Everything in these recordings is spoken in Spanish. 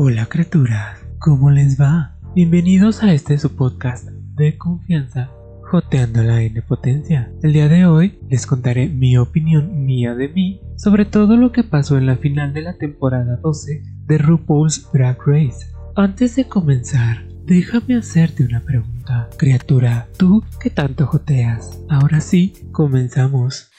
Hola criaturas, ¿cómo les va? Bienvenidos a este su podcast de confianza, Joteando la N Potencia. El día de hoy les contaré mi opinión mía de mí sobre todo lo que pasó en la final de la temporada 12 de RuPaul's Drag Race. Antes de comenzar, déjame hacerte una pregunta. Criatura, ¿tú qué tanto joteas? Ahora sí, comenzamos.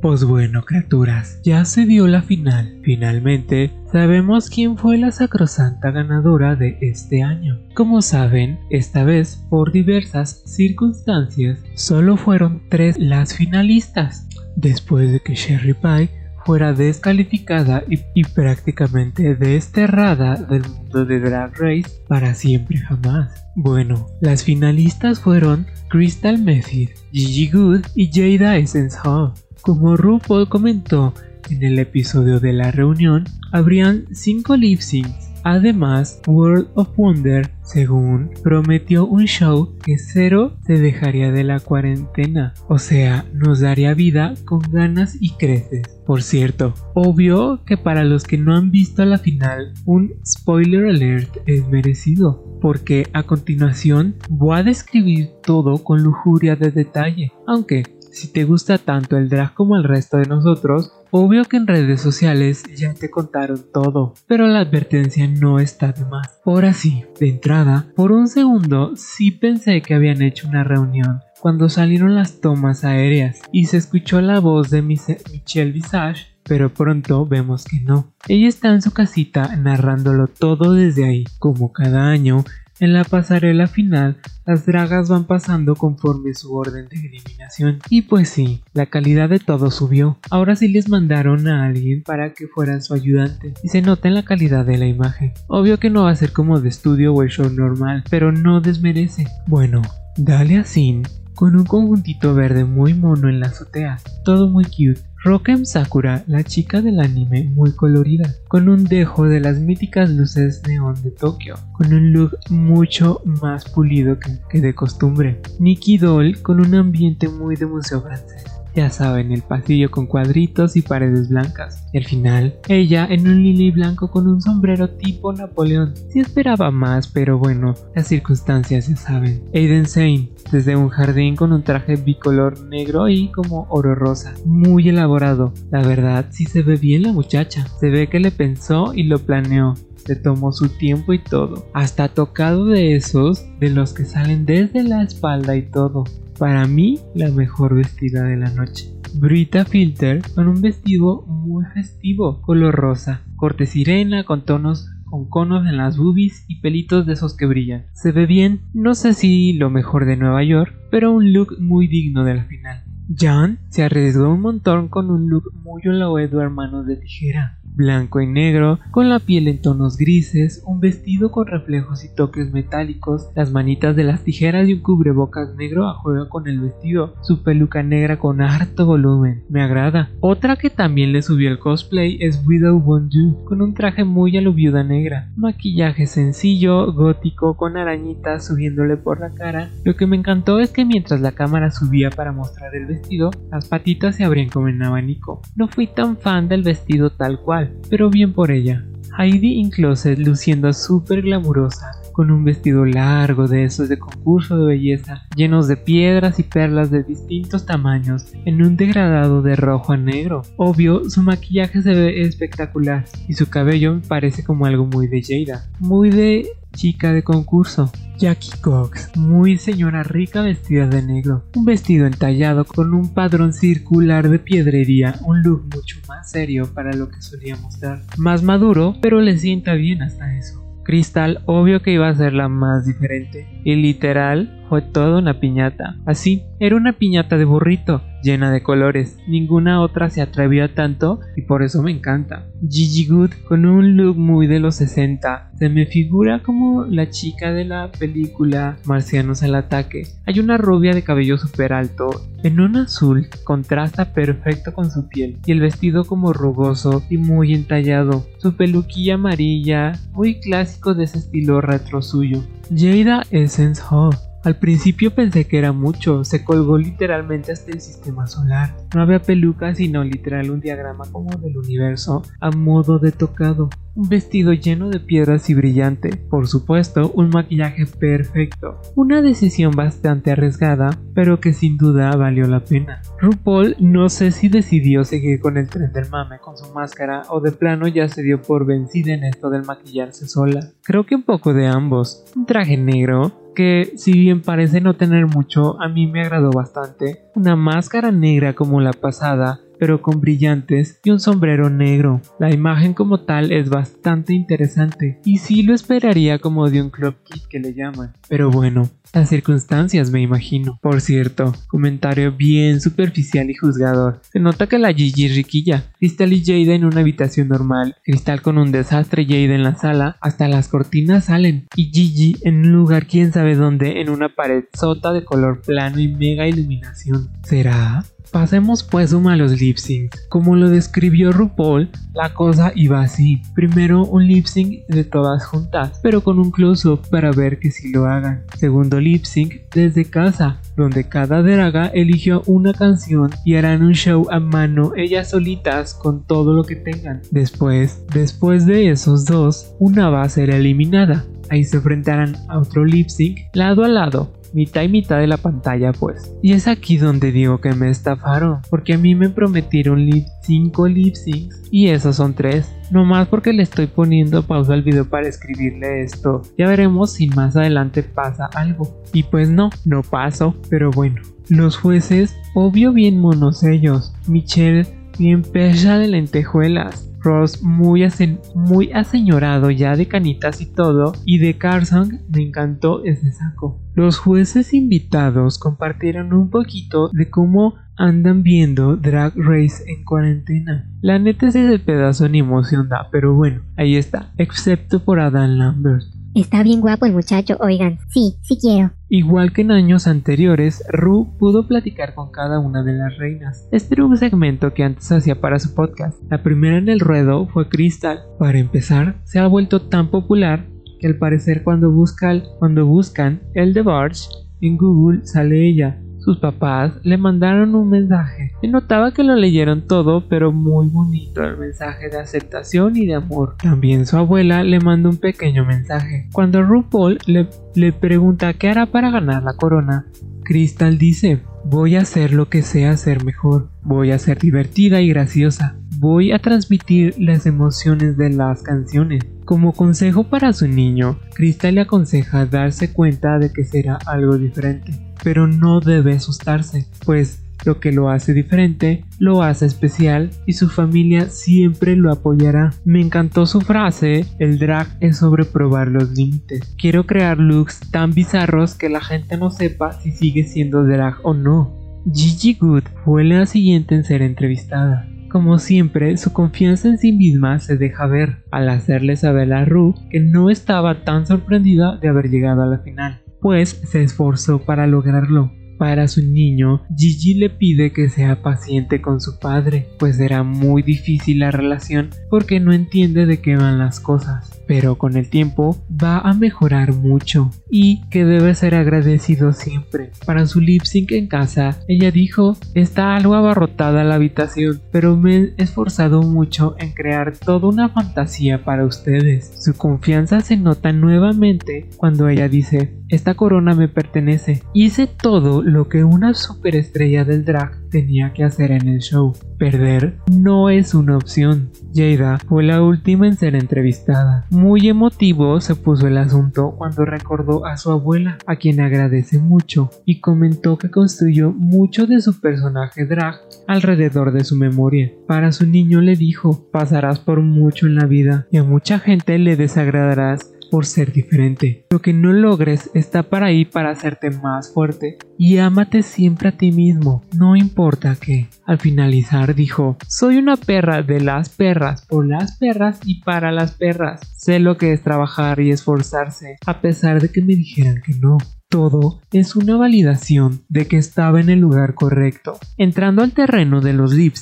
Pues bueno, criaturas, ya se dio la final. Finalmente, sabemos quién fue la sacrosanta ganadora de este año. Como saben, esta vez, por diversas circunstancias, solo fueron tres las finalistas. Después de que Sherry Pie fuera descalificada y, prácticamente desterrada del mundo de Drag Race para siempre jamás. Bueno, las finalistas fueron Crystal Method, Gigi Good y Jada Essence Hall. Como RuPaul comentó en el episodio de la reunión, habrían 5 lip syncs. Además, World of Wonder, según, prometió un show que cero se dejaría de la cuarentena, o sea, nos daría vida con ganas y creces. Por cierto, obvio que para los que no han visto la final, un spoiler alert es merecido, porque a continuación voy a describir todo con lujuria de detalle, aunque si te gusta tanto el drag como el resto de nosotros, obvio que en redes sociales ya te contaron todo, pero la advertencia no está de más. Ahora sí, de entrada, por un segundo sí pensé que habían hecho una reunión cuando salieron las tomas aéreas y se escuchó la voz de Michelle Visage pero pronto vemos que no. Ella está en su casita narrándolo todo desde ahí. Como cada año, en la pasarela final, las dragas van pasando conforme su orden de eliminación. Y pues sí, la calidad de todo subió. Ahora sí les mandaron a alguien para que fuera su ayudante. Y se nota en la calidad de la imagen. Obvio que no va a ser como de estudio o el show normal, pero no desmerece. Bueno, dale a Sin con un conjuntito verde muy mono en la azotea. Todo muy cute. Rokem Sakura, la chica del anime muy colorida, con un dejo de las míticas luces neón de Tokio, con un look mucho más pulido que, de costumbre. Nikki Doll con un ambiente muy de museo francés. Ya saben, el pasillo con cuadritos y paredes blancas. Y al final, ella en un lily blanco con un sombrero tipo Napoleón. Sí esperaba más, pero bueno, las circunstancias ya saben. Aiden Sane, desde un jardín con un traje bicolor negro y como oro rosa. Muy elaborado. La verdad, sí se ve bien la muchacha. Se ve que le pensó y lo planeó se tomó su tiempo y todo. Hasta tocado de esos, de los que salen desde la espalda y todo. Para mí, la mejor vestida de la noche. Brita Filter con un vestido muy festivo, color rosa, corte sirena con tonos con conos en las boobies y pelitos de esos que brillan. Se ve bien, no sé si lo mejor de Nueva York, pero un look muy digno de la final. Jan se arriesgó un montón con un look muy de hermanos de tijera blanco y negro, con la piel en tonos grises, un vestido con reflejos y toques metálicos, las manitas de las tijeras y un cubrebocas negro a juego con el vestido, su peluca negra con harto volumen, me agrada. Otra que también le subió el cosplay es Widow Bonju, con un traje muy a negra, maquillaje sencillo, gótico, con arañitas subiéndole por la cara. Lo que me encantó es que mientras la cámara subía para mostrar el vestido, las patitas se abrían como en abanico. No fui tan fan del vestido tal cual, pero bien por ella. Heidi in Closet luciendo súper glamurosa, con un vestido largo de esos de concurso de belleza, llenos de piedras y perlas de distintos tamaños, en un degradado de rojo a negro. Obvio, su maquillaje se ve espectacular y su cabello parece como algo muy de Jada, muy de chica de concurso. Jackie Cox, muy señora rica vestida de negro, un vestido entallado con un padrón circular de piedrería, un look mucho más serio para lo que solía mostrar. Más maduro, pero le sienta bien hasta eso. Crystal, obvio que iba a ser la más diferente, y literal, fue toda una piñata. Así, era una piñata de burrito, llena de colores. Ninguna otra se atrevió a tanto y por eso me encanta. Gigi Good con un look muy de los 60. Se me figura como la chica de la película Marcianos al ataque. Hay una rubia de cabello súper alto en un azul contrasta perfecto con su piel y el vestido como rugoso y muy entallado. Su peluquilla amarilla, muy clásico de ese estilo retro suyo. Jada Essence Hall Al principio pensé que era mucho, se colgó literalmente hasta el sistema solar. No había peluca sino literal un diagrama como del universo a modo de tocado. Un vestido lleno de piedras y brillante, por supuesto, un maquillaje perfecto. Una decisión bastante arriesgada, pero que sin duda valió la pena. RuPaul no sé si decidió seguir con el tren del mame con su máscara o de plano ya se dio por vencida en esto del maquillarse sola. Creo que un poco de ambos. Un traje negro, que si bien parece no tener mucho, a mí me agradó bastante. Una máscara negra como la pasada, pero con brillantes y un sombrero negro. La imagen como tal es bastante interesante y sí lo esperaría como de un club kit que le llaman. Pero bueno, las circunstancias me imagino. Por cierto, comentario bien superficial y juzgador. Se nota que la Gigi riquilla. Crystal y Jade en una habitación normal. Cristal con un desastre Jade en la sala. Hasta las cortinas salen. Y Gigi en un lugar quién sabe dónde en una pared sota de color plano y mega iluminación. ¿Será? Pasemos pues a los lip syncs. Como lo describió RuPaul, la cosa iba así. Primero un lip sync de todas juntas, pero con un close-up para ver que si lo hagan. Segundo lip sync desde casa, donde cada draga eligió una canción y harán un show a mano ellas solitas con todo lo que tengan. Después, después de esos dos, una va a ser eliminada. Ahí se enfrentarán a otro lip sync lado a lado, mitad y mitad de la pantalla pues. Y es aquí donde digo que me estafaron, porque a mí me prometieron lip 5 lip syncs y esos son 3. No más porque le estoy poniendo pausa al video para escribirle esto. Ya veremos si más adelante pasa algo. Y pues no, no paso, pero bueno. Los jueces, obvio bien monos ellos. Michelle, bien pesa de lentejuelas. Ross muy, muy aseñorado ya de canitas y todo, y de Carson me encantó ese saco. Los jueces invitados compartieron un poquito de cómo andan viendo Drag Race en cuarentena. La neta ese de pedazo ni emoción da, pero bueno, ahí está, excepto por Adam Lambert. Está bien guapo el muchacho, oigan. Sí, sí quiero. Igual que en años anteriores, Ru pudo platicar con cada una de las reinas. Este era un segmento que antes hacía para su podcast. La primera en el ruedo fue Crystal. Para empezar, se ha vuelto tan popular que al parecer cuando, buscan, cuando buscan el de Barge en Google sale ella, sus papás le mandaron un mensaje. Notaba que lo leyeron todo, pero muy bonito el mensaje de aceptación y de amor. También su abuela le mandó un pequeño mensaje. Cuando RuPaul le, le pregunta qué hará para ganar la corona, Crystal dice, voy a hacer lo que sea ser mejor, voy a ser divertida y graciosa, voy a transmitir las emociones de las canciones. Como consejo para su niño, Crystal le aconseja darse cuenta de que será algo diferente pero no debe asustarse, pues lo que lo hace diferente lo hace especial y su familia siempre lo apoyará. Me encantó su frase, el drag es sobre probar los límites. Quiero crear looks tan bizarros que la gente no sepa si sigue siendo drag o no. Gigi Good fue la siguiente en ser entrevistada. Como siempre, su confianza en sí misma se deja ver al hacerle saber a Ru que no estaba tan sorprendida de haber llegado a la final pues se esforzó para lograrlo. Para su niño, Gigi le pide que sea paciente con su padre, pues será muy difícil la relación porque no entiende de qué van las cosas pero con el tiempo va a mejorar mucho y que debe ser agradecido siempre. Para su lip sync en casa, ella dijo, está algo abarrotada la habitación, pero me he esforzado mucho en crear toda una fantasía para ustedes. Su confianza se nota nuevamente cuando ella dice, esta corona me pertenece. Hice todo lo que una superestrella del drag tenía que hacer en el show. Perder no es una opción. Jada fue la última en ser entrevistada. Muy emotivo se puso el asunto cuando recordó a su abuela, a quien agradece mucho, y comentó que construyó mucho de su personaje drag alrededor de su memoria. Para su niño le dijo, pasarás por mucho en la vida y a mucha gente le desagradarás por ser diferente. Lo que no logres está para ahí para hacerte más fuerte y ámate siempre a ti mismo, no importa qué. Al finalizar dijo, soy una perra de las perras, por las perras y para las perras. Sé lo que es trabajar y esforzarse, a pesar de que me dijeran que no. Todo es una validación de que estaba en el lugar correcto. Entrando al terreno de los lip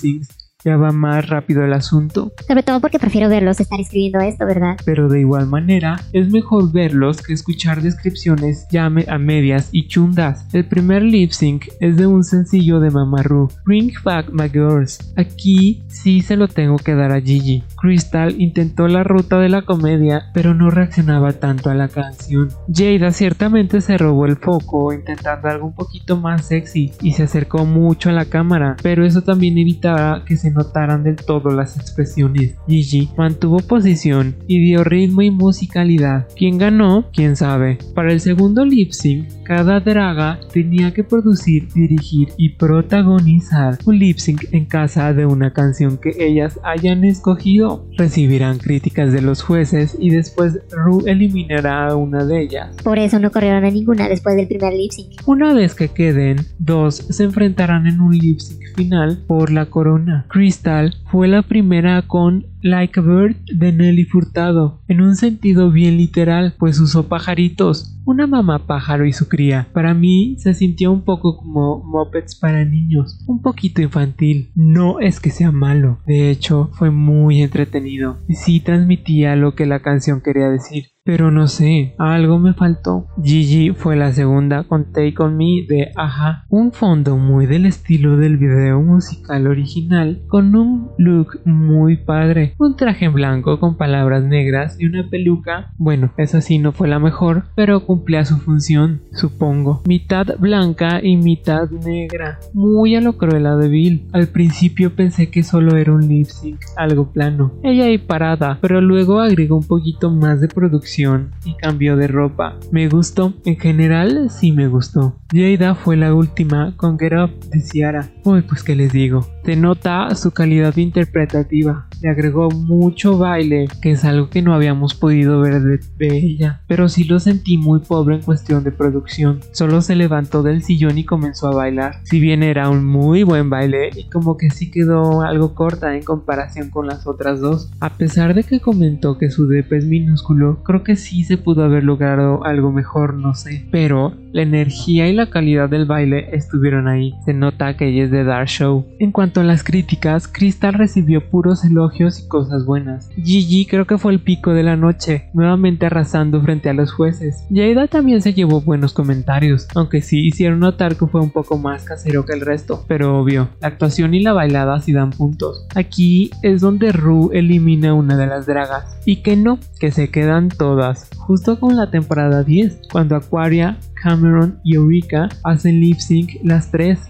Ya va más rápido el asunto. Sobre todo porque prefiero verlos estar escribiendo esto, ¿verdad? Pero de igual manera, es mejor verlos que escuchar descripciones ya a medias y chundas. El primer lip sync es de un sencillo de Mamaru, Bring Back My Girls. Aquí sí se lo tengo que dar a Gigi. Crystal intentó la ruta de la comedia, pero no reaccionaba tanto a la canción. Jada ciertamente se robó el foco intentando algo un poquito más sexy y se acercó mucho a la cámara, pero eso también evitaba que se notaran del todo las expresiones. Gigi mantuvo posición y dio ritmo y musicalidad. ¿Quién ganó? ¿Quién sabe? Para el segundo lip sync, cada draga tenía que producir, dirigir y protagonizar un lip sync en casa de una canción que ellas hayan escogido. Recibirán críticas de los jueces y después Ru eliminará a una de ellas. Por eso no corrieron a ninguna después del primer lip sync. Una vez que queden, dos se enfrentarán en un lip sync final por la corona. Crystal fue la primera con Like a Bird de Nelly Furtado, en un sentido bien literal, pues usó pajaritos, una mamá pájaro y su cría. Para mí se sintió un poco como Muppets para niños, un poquito infantil. No es que sea malo, de hecho fue muy entretenido y sí transmitía lo que la canción quería decir. Pero no sé, algo me faltó. Gigi fue la segunda con Take On Me de Aja, un fondo muy del estilo del video musical original, con un look muy padre, un traje blanco con palabras negras y una peluca. Bueno, esa sí no fue la mejor, pero cumplía su función, supongo. Mitad blanca y mitad negra, muy a lo cruela de Bill. Al principio pensé que solo era un lip sync, algo plano. Ella ahí parada, pero luego agregó un poquito más de producción y cambió de ropa. Me gustó, en general sí me gustó. Jada fue la última con Get Up de Ciara. Uy, pues que les digo, te nota su calidad interpretativa. Le agregó mucho baile, que es algo que no habíamos podido ver de, ella, pero sí lo sentí muy pobre en cuestión de producción. Solo se levantó del sillón y comenzó a bailar. Si bien era un muy buen baile, y como que sí quedó algo corta en comparación con las otras dos. A pesar de que comentó que su DP es minúsculo, creo que sí se pudo haber logrado algo mejor, no sé. Pero la energía y la calidad del baile estuvieron ahí. Se nota que ella es de Dark Show. En cuanto a las críticas, Crystal recibió puros elogios y cosas buenas. Gigi creo que fue el pico de la noche, nuevamente arrasando frente a los jueces. Jada también se llevó buenos comentarios, aunque sí hicieron notar que fue un poco más casero que el resto, pero obvio, la actuación y la bailada sí dan puntos. Aquí es donde Ru elimina una de las dragas, y que no, que se quedan todos justo con la temporada 10, cuando Aquaria, Cameron y Eureka hacen lip sync las tres.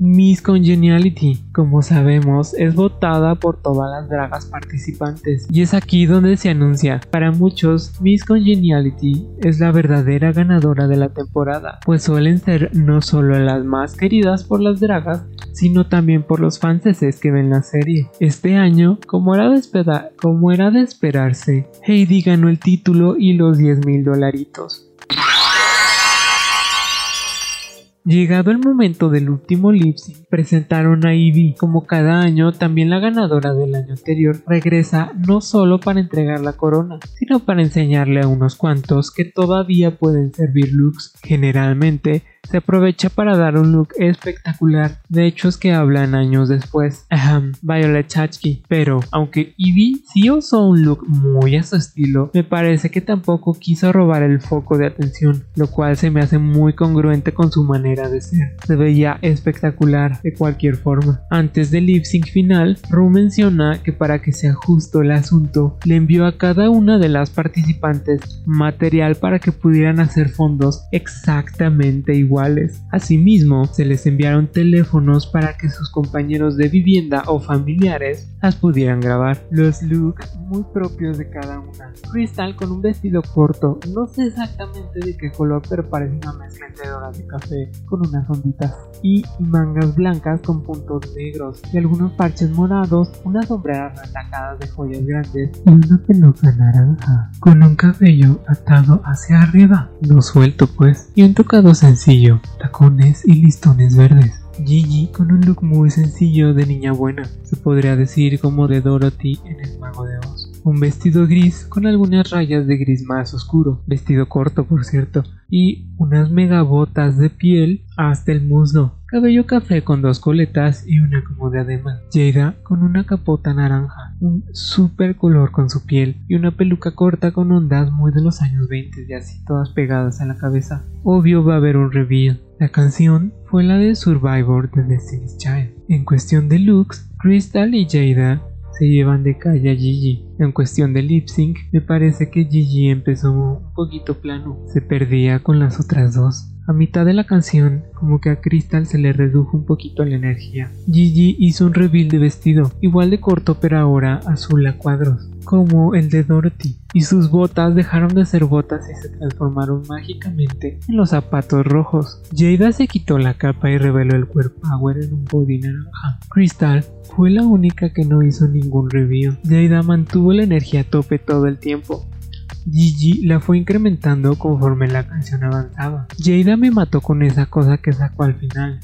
Miss Congeniality, como sabemos, es votada por todas las dragas participantes y es aquí donde se anuncia. Para muchos, Miss Congeniality es la verdadera ganadora de la temporada, pues suelen ser no solo las más queridas por las dragas, sino también por los fanses que ven la serie. Este año, como era de, como era de esperarse, Heidi ganó el título y los 10 mil dolaritos. Llegado el momento del último lip presentaron a Ivy. Como cada año, también la ganadora del año anterior regresa no solo para entregar la corona, sino para enseñarle a unos cuantos que todavía pueden servir looks. Generalmente, se aprovecha para dar un look espectacular de hechos que hablan años después. Ahem, Violet Chachki. Pero, aunque Ivy sí usó un look muy a su estilo, me parece que tampoco quiso robar el foco de atención, lo cual se me hace muy congruente con su manera de ser. Se veía espectacular de cualquier forma. Antes del lip sync final, Ru menciona que para que sea justo el asunto, le envió a cada una de las participantes material para que pudieran hacer fondos exactamente igual Asimismo, se les enviaron teléfonos para que sus compañeros de vivienda o familiares las pudieran grabar. Los looks muy propios de cada una. Crystal con un vestido corto, no sé exactamente de qué color, pero parece una mezcla entre dorado y café, con unas onditas. Y mangas blancas con puntos negros y algunos parches morados, unas sombreras atacadas de joyas grandes y una peluca naranja con un cabello atado hacia arriba, no suelto pues, y un tocado sencillo tacones y listones verdes. Gigi con un look muy sencillo de niña buena, se podría decir como de Dorothy en el Mago de Oz. Un vestido gris con algunas rayas de gris más oscuro, vestido corto por cierto, y unas megabotas de piel hasta el muslo. cabello café con dos coletas y una como diadema. Jada con una capota naranja, un super color con su piel y una peluca corta con ondas muy de los años 20 y así todas pegadas a la cabeza. Obvio va a haber un reveal. La canción fue la de Survivor de Destiny's Child. En cuestión de looks, Crystal y Jada se llevan de calle a Gigi. En cuestión de lip sync, me parece que Gigi empezó un poquito plano, se perdía con las otras dos. A mitad de la canción, como que a Crystal se le redujo un poquito la energía. Gigi hizo un reveal de vestido, igual de corto pero ahora azul a cuadros, como el de Dorothy, y sus botas dejaron de ser botas y se transformaron mágicamente en los zapatos rojos. Jada se quitó la capa y reveló el cuerpo power en un body naranja. Crystal fue la única que no hizo ningún reveal. Jada mantuvo la energía a tope todo el tiempo, Gigi la fue incrementando conforme la canción avanzaba. Jada me mató con esa cosa que sacó al final.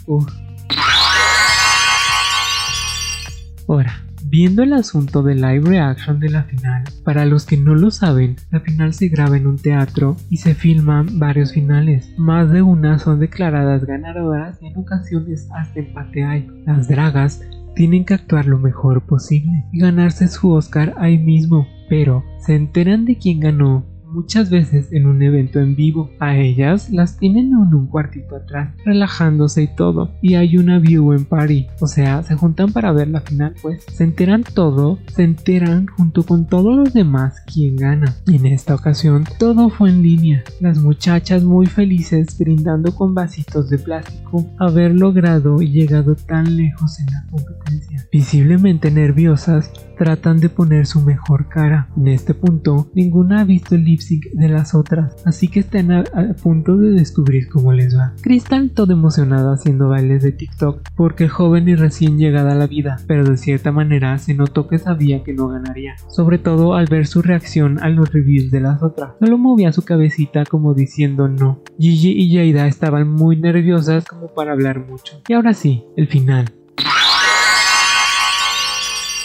Ahora, viendo el asunto de live reaction de la final, para los que no lo saben, la final se graba en un teatro y se filman varios finales. Más de una son declaradas ganadoras y en ocasiones hasta empate hay. Las dragas tienen que actuar lo mejor posible y ganarse su Oscar ahí mismo, pero se enteran de quién ganó muchas veces en un evento en vivo. A ellas las tienen en un cuartito atrás, relajándose y todo. Y hay una view en party, o sea, se juntan para ver la final, pues. Se enteran todo, se enteran junto con todos los demás quién gana. En esta ocasión todo fue en línea. Las muchachas muy felices brindando con vasitos de plástico haber logrado y llegado tan lejos en la competencia. Visiblemente nerviosas, tratan de poner su mejor cara. En este punto, ninguna ha visto el lip de las otras, así que están a, punto de descubrir cómo les va. Crystal todo emocionada haciendo bailes de TikTok porque joven y recién llegada a la vida, pero de cierta manera se notó que sabía que no ganaría, sobre todo al ver su reacción a los reviews de las otras. Solo movía su cabecita como diciendo no. Gigi y Jada estaban muy nerviosas como para hablar mucho. Y ahora sí, el final.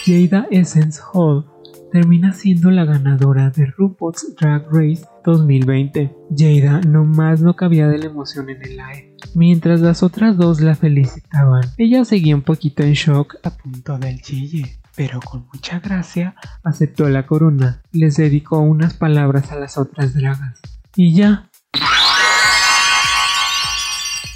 Jada Essence Hall termina siendo la ganadora de RuPaul's Drag Race 2020. Jada nomás no cabía de la emoción en el live. Mientras las otras dos la felicitaban, ella seguía un poquito en shock a punto del chille. Pero con mucha gracia aceptó la corona les dedicó unas palabras a las otras dragas. Y ya.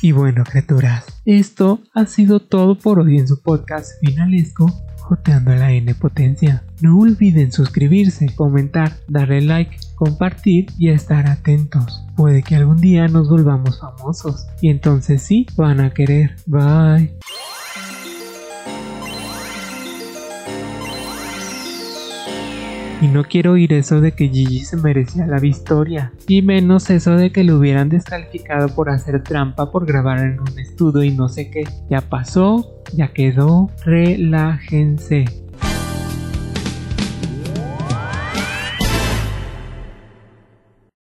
Y bueno, criaturas, esto ha sido todo por hoy en su podcast finalesco joteando la N potencia. No olviden suscribirse, comentar, darle like, compartir y estar atentos. Puede que algún día nos volvamos famosos y entonces sí van a querer. Bye. Y no quiero oír eso de que Gigi se merecía la victoria. Y menos eso de que lo hubieran descalificado por hacer trampa por grabar en un estudio y no sé qué. Ya pasó, ya quedó, relájense.